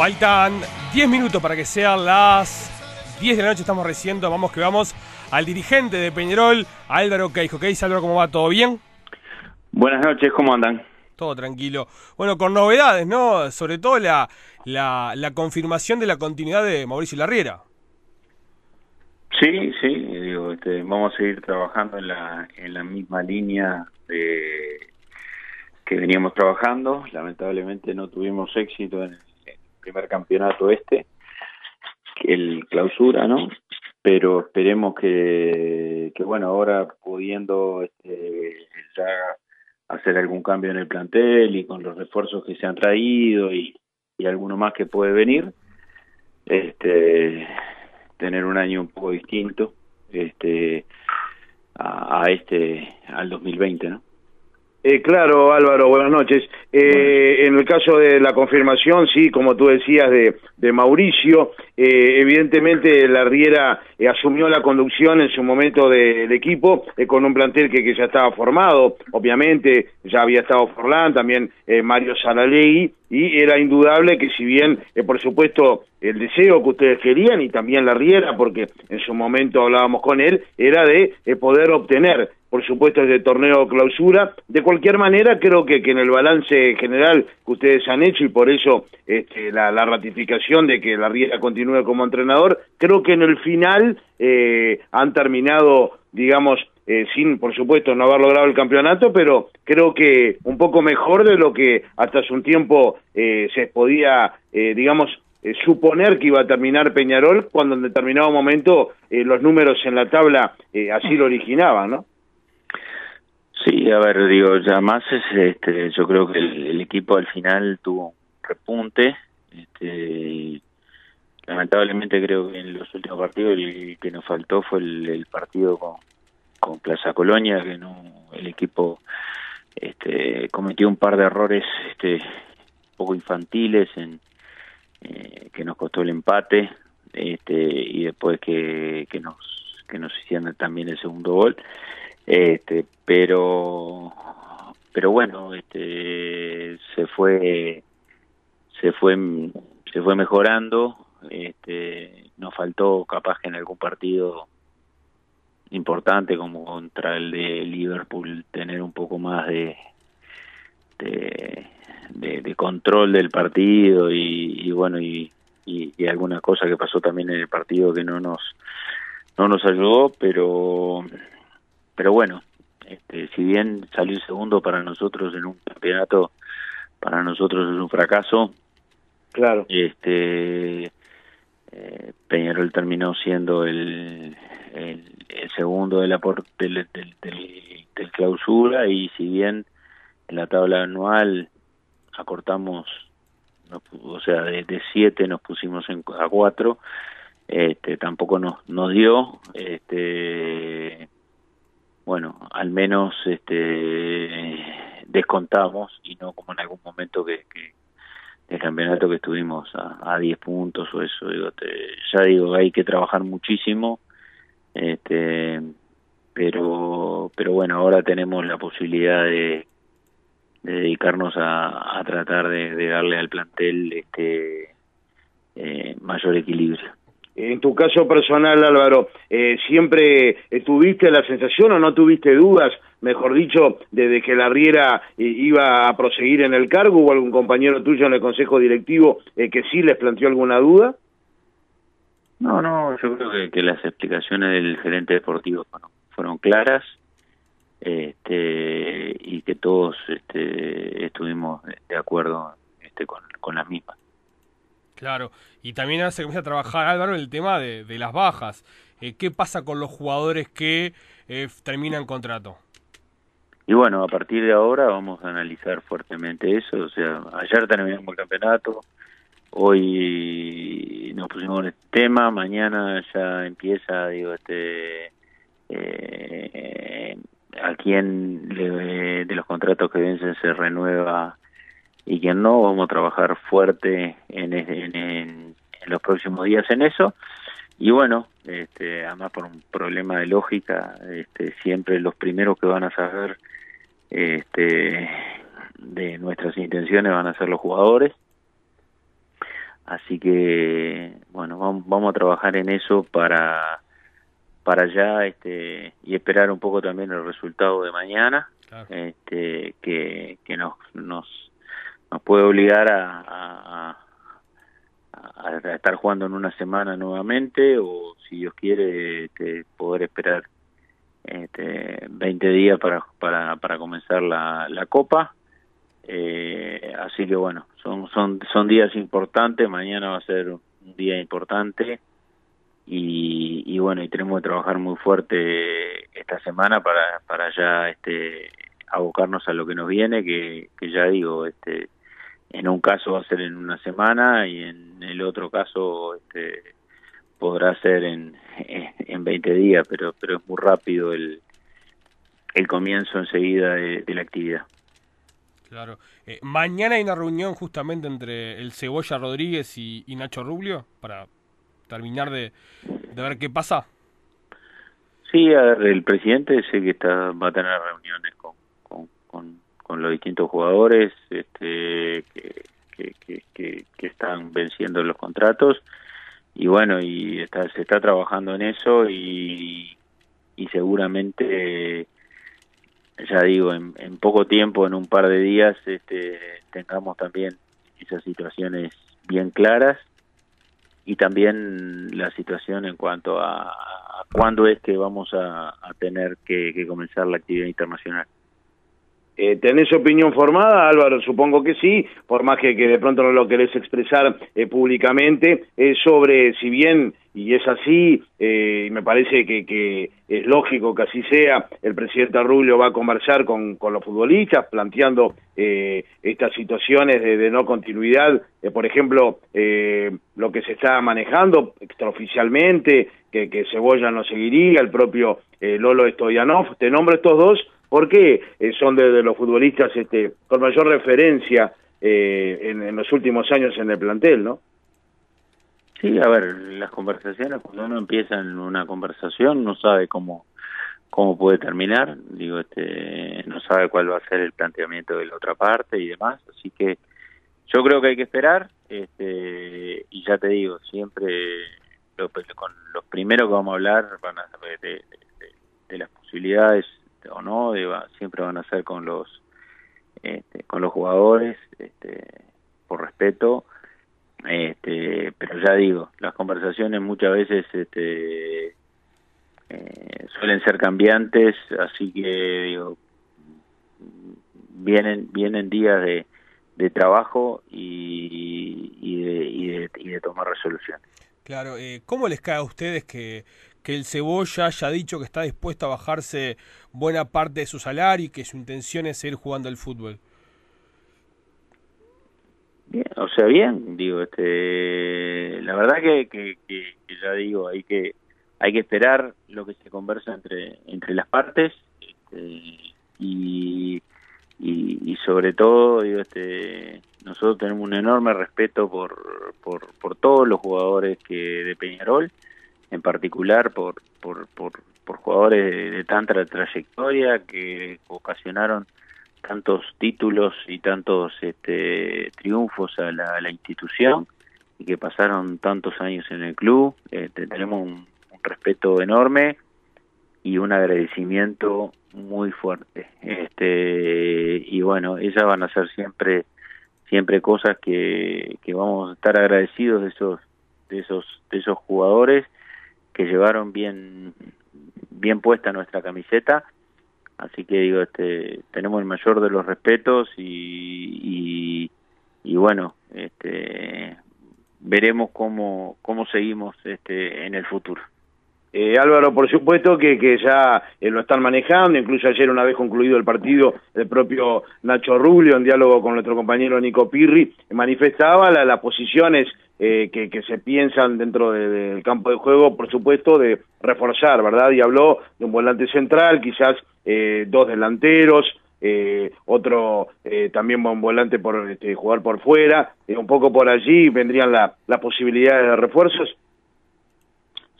Faltan 10 minutos para que sean las 10 de la noche. Estamos reciendo, vamos que vamos, al dirigente de Peñarol, Álvaro Queijo. ¿Qué dice Álvaro? ¿Cómo va? ¿Todo bien? Buenas noches, ¿cómo andan? Todo tranquilo. Bueno, con novedades, ¿no? Sobre todo la, la, la confirmación de la continuidad de Mauricio Larriera. Sí, sí, digo, este, vamos a seguir trabajando en la, en la misma línea de, que veníamos trabajando. Lamentablemente no tuvimos éxito en el primer campeonato este, el clausura, ¿no? Pero esperemos que, que bueno, ahora pudiendo este, hacer algún cambio en el plantel y con los refuerzos que se han traído y, y alguno más que puede venir, este tener un año un poco distinto este a, a este al 2020 no eh, claro, Álvaro, buenas noches. Eh, en el caso de la confirmación, sí, como tú decías, de, de Mauricio, eh, evidentemente la Riera eh, asumió la conducción en su momento del equipo eh, con un plantel que, que, ya estaba formado, obviamente ya había estado Forlán, también eh, Mario Saralegui, y era indudable que si bien, por supuesto, el deseo que ustedes querían y también la Riera, porque en su momento hablábamos con él, era de poder obtener por supuesto, este torneo clausura. De cualquier manera, creo que, que en el balance general que ustedes han hecho y por eso este, la, la, ratificación de que la Riera continúe como entrenador, creo que en el final eh, han terminado, digamos, eh, sin, por supuesto, no haber logrado el campeonato, pero creo que un poco mejor de lo que hasta hace un tiempo eh, se podía, eh, digamos, eh, suponer que iba a terminar Peñarol cuando en determinado momento eh, los números en la tabla eh, así lo originaban, ¿no? Sí, a ver, digo, ya más es, este, yo creo que el, el equipo al final tuvo un repunte, este, lamentablemente creo que en los últimos partidos el que nos faltó fue el, partido con, con Plaza Colonia, que no, el equipo este, cometió un par de errores este, poco infantiles en eh, que nos costó el empate este, y después que, que nos que nos hicieron también el segundo gol este pero pero bueno este se fue se fue se fue mejorando. Este nos faltó capaz que en algún partido importante como contra el de Liverpool tener un poco más de de, control del partido y, y bueno y, y, y alguna cosa que pasó también en el partido que no nos no nos ayudó pero pero bueno, este, si bien salir segundo para nosotros en un campeonato, para nosotros es un fracaso. Claro. Este, eh, Peñarol terminó siendo el, el, el segundo de la por, del, del, del, del, clausura y si bien en la tabla anual acortamos, nos, o sea, de, de siete nos pusimos en, a cuatro, este, tampoco nos, nos dio, este bueno, al menos este descontamos y no como en algún momento que, que el campeonato que estuvimos a, a 10 puntos o eso, digo, te, ya digo, hay que trabajar muchísimo, este, pero, pero bueno, ahora tenemos la posibilidad de, de dedicarnos a, a tratar de, de, darle al plantel este eh, mayor equilibrio. En tu caso personal, Álvaro, eh, ¿siempre tuviste la sensación o no tuviste dudas, mejor dicho, desde que la Riera eh, iba a proseguir en el cargo? ¿Hubo algún compañero tuyo en el Consejo Directivo eh, que sí les planteó alguna duda? No, no, yo creo que, que las explicaciones del gerente deportivo fueron claras este, y que todos este, estuvimos de acuerdo este, con, con las mismas. Claro, y también se comienza a trabajar Álvaro el tema de, de las bajas. Eh, ¿Qué pasa con los jugadores que eh, terminan contrato? Y bueno, a partir de ahora vamos a analizar fuertemente eso. O sea, ayer terminamos el campeonato, hoy nos pusimos en este tema, mañana ya empieza, digo, este, eh, a quién de, de los contratos que vencen se renueva y quien no, vamos a trabajar fuerte en, en, en, en los próximos días en eso. Y bueno, este, además por un problema de lógica, este, siempre los primeros que van a saber este, de nuestras intenciones van a ser los jugadores. así que bueno vamos, vamos a trabajar en eso para para allá este y esperar un poco también el resultado de mañana este que, que nos nos nos puede obligar a, a, estar jugando en una semana nuevamente o si Dios quiere este, poder esperar este, 20 días para, para, para comenzar la, la Copa. Eh, así que bueno, son, son, son días importantes, mañana va a ser un día importante y, y bueno, y tenemos que trabajar muy fuerte esta semana para, para ya este, abocarnos a lo que nos viene, que, que ya digo, este, en un caso va a ser en una semana y en el otro caso este, podrá ser en, en 20 días, pero, pero es muy rápido el, el comienzo enseguida de, la actividad. Claro. Eh, mañana hay una reunión justamente entre el Cebolla Rodríguez y, Nacho Rubio para terminar de, de, ver qué pasa. Sí, a ver, el presidente sé que está, va a tener reuniones con, con, los distintos jugadores este, que, que, están venciendo los contratos y bueno, y está, se está trabajando en eso y, y seguramente, ya digo, en, poco tiempo, en un par de días, este, tengamos también esas situaciones bien claras y también la situación en cuanto a, a cuándo es que vamos a, tener que comenzar la actividad internacional. Eh, ¿Tenés opinión formada, Álvaro? Supongo que sí, por más que, de pronto no lo querés expresar eh, públicamente, eh, sobre si bien, y es así, eh, y me parece que, que, es lógico que así sea, el presidente Rubio va a conversar con, con los futbolistas, planteando estas situaciones de, de no continuidad, por ejemplo, lo que se está manejando extraoficialmente, que, que Cebolla no seguiría, el propio Lolo Stoyanov, te nombro estos dos, porque eh, son de, los futbolistas este, con mayor referencia eh, en, los últimos años en el plantel, ¿no? Sí, a ver, las conversaciones, cuando uno empieza en una conversación, no sabe cómo cómo puede terminar, digo, este, no sabe cuál va a ser el planteamiento de la otra parte y demás, así que yo creo que hay que esperar, este, y ya te digo, siempre con los primeros que vamos a hablar van a de, de las posibilidades o no, siempre van a ser con los este, con los jugadores, este, por respeto, este, pero ya digo, las conversaciones muchas veces este, eh, suelen ser cambiantes, así que digo, vienen vienen días de, de trabajo y, y, de, y, de, y de tomar resoluciones. Claro, eh, ¿cómo les cae a ustedes que que el Cebolla haya dicho que está dispuesto a bajarse buena parte de su salario y que su intención es seguir jugando al fútbol. Bien, o sea, bien, digo, este, la verdad que, que, ya digo, hay que hay que esperar lo que se conversa entre entre las partes este, y, y, y sobre todo, digo, este, nosotros tenemos un enorme respeto por, por, por todos los jugadores que de Peñarol en particular por, por, por, jugadores de, tanta trayectoria que ocasionaron tantos títulos y tantos este, triunfos a la, institución y que pasaron tantos años en el club. Este, tenemos un, respeto enorme y un agradecimiento muy fuerte. Este, y bueno, esas van a ser siempre siempre cosas que, que vamos a estar agradecidos de esos de esos de esos jugadores que llevaron bien bien puesta nuestra camiseta. Así que digo este tenemos el mayor de los respetos y, y, bueno este veremos cómo cómo seguimos este en el futuro eh, Álvaro, por supuesto que, que ya eh, lo están manejando, incluso ayer una vez concluido el partido, el propio Nacho Rubio, en diálogo con nuestro compañero Nico Pirri, manifestaba las posiciones eh, que, que, se piensan dentro del campo de juego, por supuesto, de reforzar, ¿verdad? Y habló de un volante central, quizás eh, dos delanteros, eh, otro eh, también un volante por este, jugar por fuera, eh, un poco por allí vendrían las la posibilidades de refuerzos.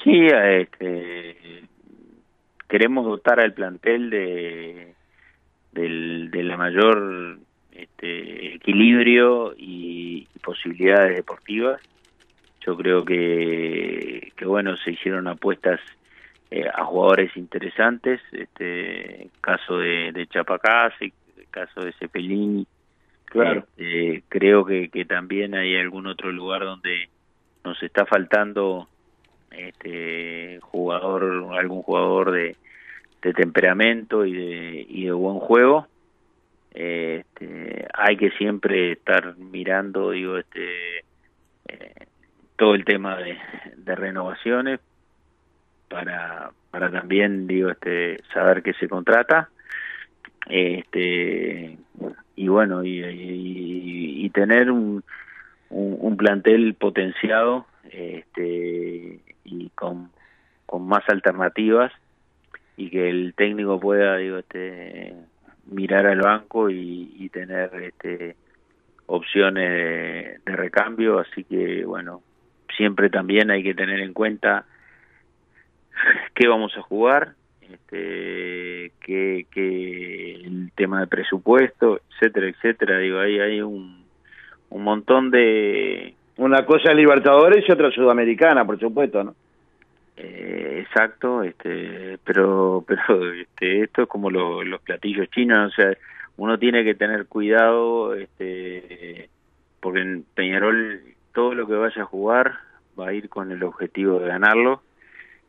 Sí, este, queremos dotar al plantel de, del, de la mayor este, equilibrio y posibilidades deportivas yo creo que, que bueno, se hicieron apuestas eh, a jugadores interesantes, este caso de, de Chapacase, caso de Cepelini, claro. Este, creo que, que también hay algún otro lugar donde nos está faltando este jugador, algún jugador de, de temperamento y de, y de buen juego. Este, hay que siempre estar mirando, digo, este eh, todo el tema de, de renovaciones para para también digo este saber qué se contrata este y bueno y, y, tener un, un, un, plantel potenciado este y con, con más alternativas y que el técnico pueda digo este mirar al banco y, tener este opciones de, recambio así que bueno siempre también hay que tener en cuenta qué vamos a jugar, este, qué, el tema de presupuesto, etcétera, etcétera. Digo, ahí hay un, un montón de... Una cosa Libertadores y otra Sudamericana, por supuesto, ¿no? Eh, exacto, este, pero, pero este, esto es como lo, los platillos chinos, o sea, uno tiene que tener cuidado, este, porque en Peñarol todo lo que vaya a jugar va a ir con el objetivo de ganarlo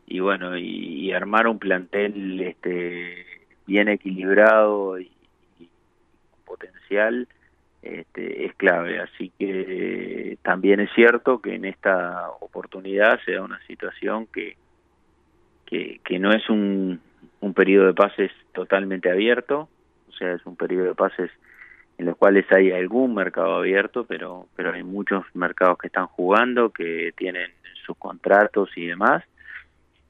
y bueno y, y, armar un plantel este bien equilibrado y, y potencial este, es clave. Así que también es cierto que en esta oportunidad se da una situación que que, que no es un, un periodo de pases totalmente abierto. O sea es un periodo de pases en los cuales hay algún mercado abierto pero pero hay muchos mercados que están jugando que tienen sus contratos y demás.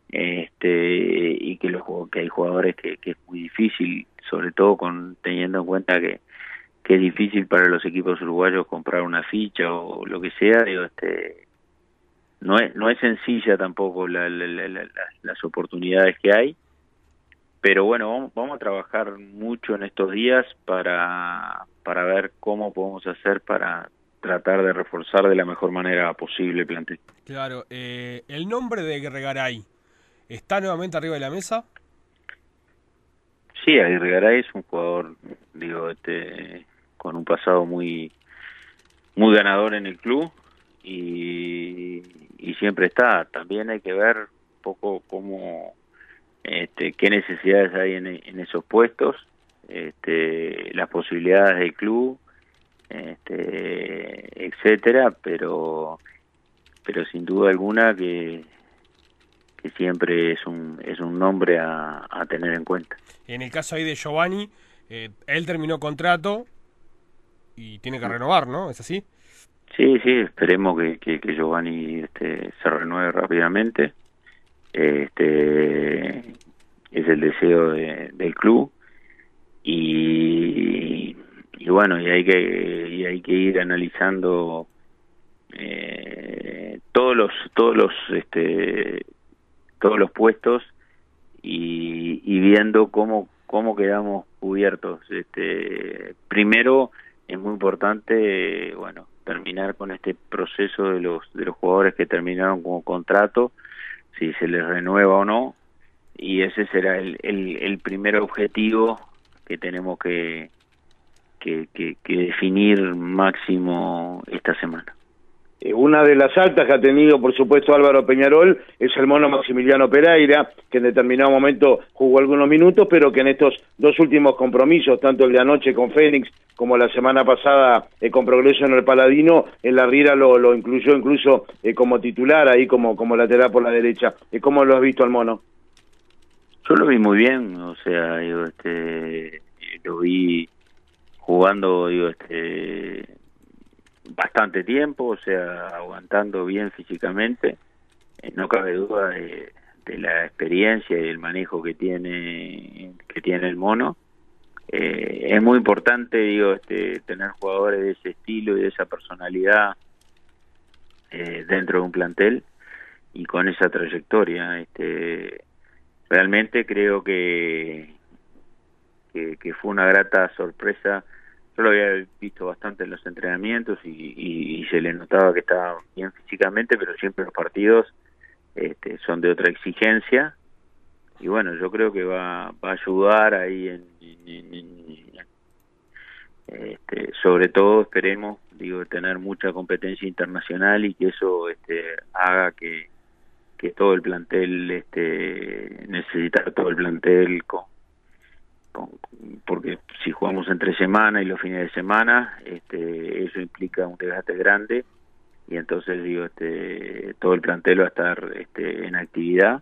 Este y que los que hay jugadores que, que es muy difícil sobre todo con teniendo en cuenta que que es difícil para los equipos uruguayos comprar una ficha o lo que sea digo este no es no es sencilla tampoco la, la, la, la, las oportunidades que hay pero bueno vamos, vamos a trabajar mucho en estos días para para ver cómo podemos hacer para tratar de reforzar de la mejor manera posible el plantel. Claro, eh, el nombre de Gregaray, ¿Está nuevamente arriba de la mesa? Sí, Aguirre Garay es un jugador, digo, este, con un pasado muy, muy ganador en el club y, siempre está. También hay que ver un poco cómo, este, qué necesidades hay en, en esos puestos, este, las posibilidades del club, este, etcétera, pero, pero sin duda alguna que que siempre es un, es un nombre a, a tener en cuenta. En el caso ahí de Giovanni, eh, él terminó contrato y tiene que renovar, ¿no? ¿Es así? Sí, sí, esperemos que, que, Giovanni este, se renueve rápidamente. Este es el deseo de, del club y, y bueno y hay que y hay que ir analizando eh, todos los todos los este todos los puestos y, y viendo cómo cómo quedamos cubiertos este primero es muy importante bueno terminar con este proceso de los de los jugadores que terminaron como contrato si se les renueva o no y ese será el, el, el primer objetivo que tenemos que, que, que, que definir máximo esta semana. eh, una de las altas que ha tenido, por supuesto, Álvaro Peñarol es el mono Maximiliano Pereira, que en determinado momento jugó algunos minutos, pero que en estos dos últimos compromisos, tanto el de anoche con Fénix como la semana pasada eh, con Progreso en el Paladino, en la Riera lo, lo incluyó incluso eh, como titular, ahí como, como lateral por la derecha. ¿Cómo lo has visto al mono? Yo lo vi muy bien, o sea, digo, este, lo vi jugando, digo, este bastante tiempo, o sea, aguantando bien físicamente. Eh, no cabe duda de, la experiencia y el manejo que tiene que tiene el mono. Eh, es muy importante, digo, este, tener jugadores de ese estilo y de esa personalidad eh, dentro de un plantel y con esa trayectoria. Este, realmente creo que, que, que fue una grata sorpresa yo lo había visto bastante en los entrenamientos y, se le notaba que estaba bien físicamente, pero siempre los partidos este, son de otra exigencia. Y bueno, yo creo que va, va a ayudar ahí en, este, sobre todo esperemos digo tener mucha competencia internacional y que eso este, haga que, que todo el plantel este necesitar todo el plantel porque si jugamos entre semana y los fines de semana este eso implica un desgaste grande y entonces digo este todo el plantel va a estar este en actividad.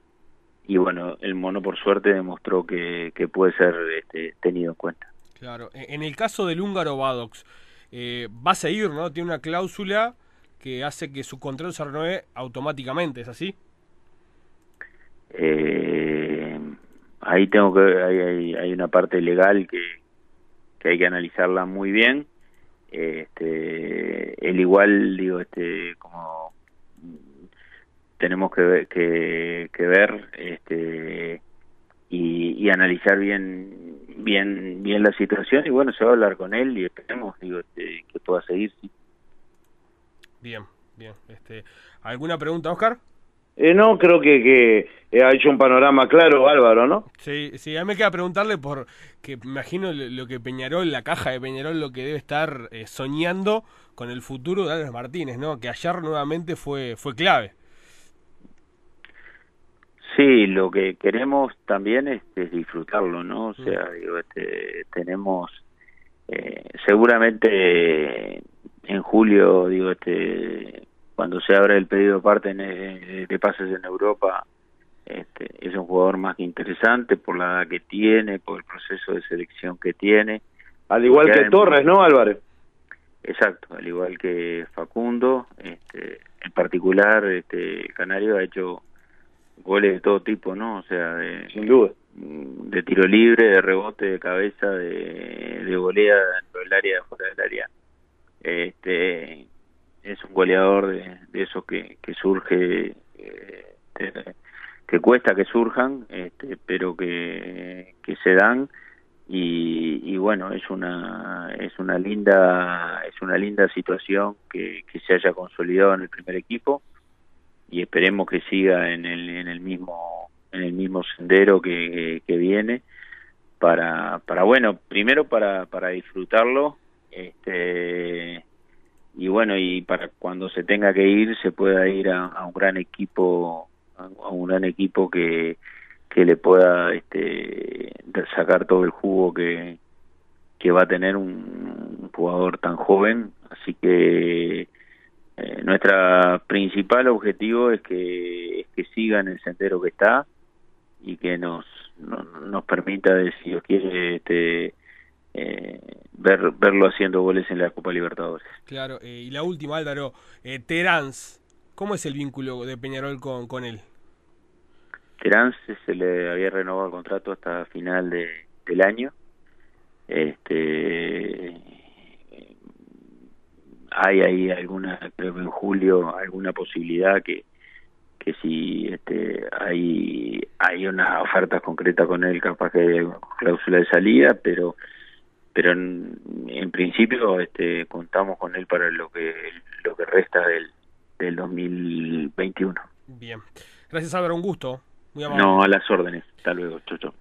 Y bueno el mono por suerte demostró que, que puede ser este, tenido en cuenta. Claro e, en el caso del húngaro Badox eh, va a seguir no tiene una cláusula que hace que su contrato se renueve automáticamente es así eh, ahí tengo que hay, hay, una parte legal que, que hay que analizarla muy bien. Este el igual digo este como tenemos que que, que ver este y, y, analizar bien bien bien la situación y bueno se va a hablar con él y esperemos digo este, que pueda seguir bien bien este alguna pregunta Oscar eh, no, creo que, que ha hecho un panorama claro Álvaro, ¿no? Sí, sí, a mí me queda preguntarle por que me imagino lo que Peñarol, la caja de Peñarol, lo que debe estar eh, soñando con el futuro de Álvarez Martínez, ¿no? Que ayer nuevamente fue, fue clave. Sí, lo que queremos también es, disfrutarlo, ¿no? O sea, mm. digo, este, tenemos eh, seguramente en julio, digo, este cuando se abre el pedido de parte de pases en Europa, este, es un jugador más que interesante por la edad que tiene, por el proceso de selección que tiene. Al igual que Torres, ¿no, Álvarez? Exacto, al igual que Facundo, este, en particular, este, Canario ha hecho goles de todo tipo, ¿no? O sea, de, sin duda, de tiro libre, de rebote, de cabeza, de, de golea dentro del área, fuera del área. Este, es un goleador de, de esos que, que surge, eh, que cuesta que surjan, este, pero que, que se dan. Y, y, bueno es una es una linda es una linda situación que, que se haya consolidado en el primer equipo. Y esperemos que siga en el en el mismo en el mismo sendero que, que viene para para bueno primero para para disfrutarlo este y bueno y para cuando se tenga que ir se pueda ir a, un gran equipo a un gran equipo que que le pueda este sacar todo el jugo que que va a tener un jugador tan joven. Así que eh, nuestra principal objetivo es que es que siga en el sendero que está y que nos nos permita si Dios quiere este eh, ver, verlo haciendo goles en la Copa Libertadores. Claro, eh, y la última, Álvaro, eh, Terans, ¿cómo es el vínculo de Peñarol con, con él? Terans se le había renovado el contrato hasta final de, del año. Este hay ahí alguna creo que en julio alguna posibilidad que que si este hay hay una oferta concreta con él capaz que hay cláusula de salida pero pero en, principio este, contamos con él para lo que lo que resta del, del 2021. Bien. Gracias, Álvaro. Un gusto. Muy amable. No, a las órdenes. Hasta luego. Chau, chau.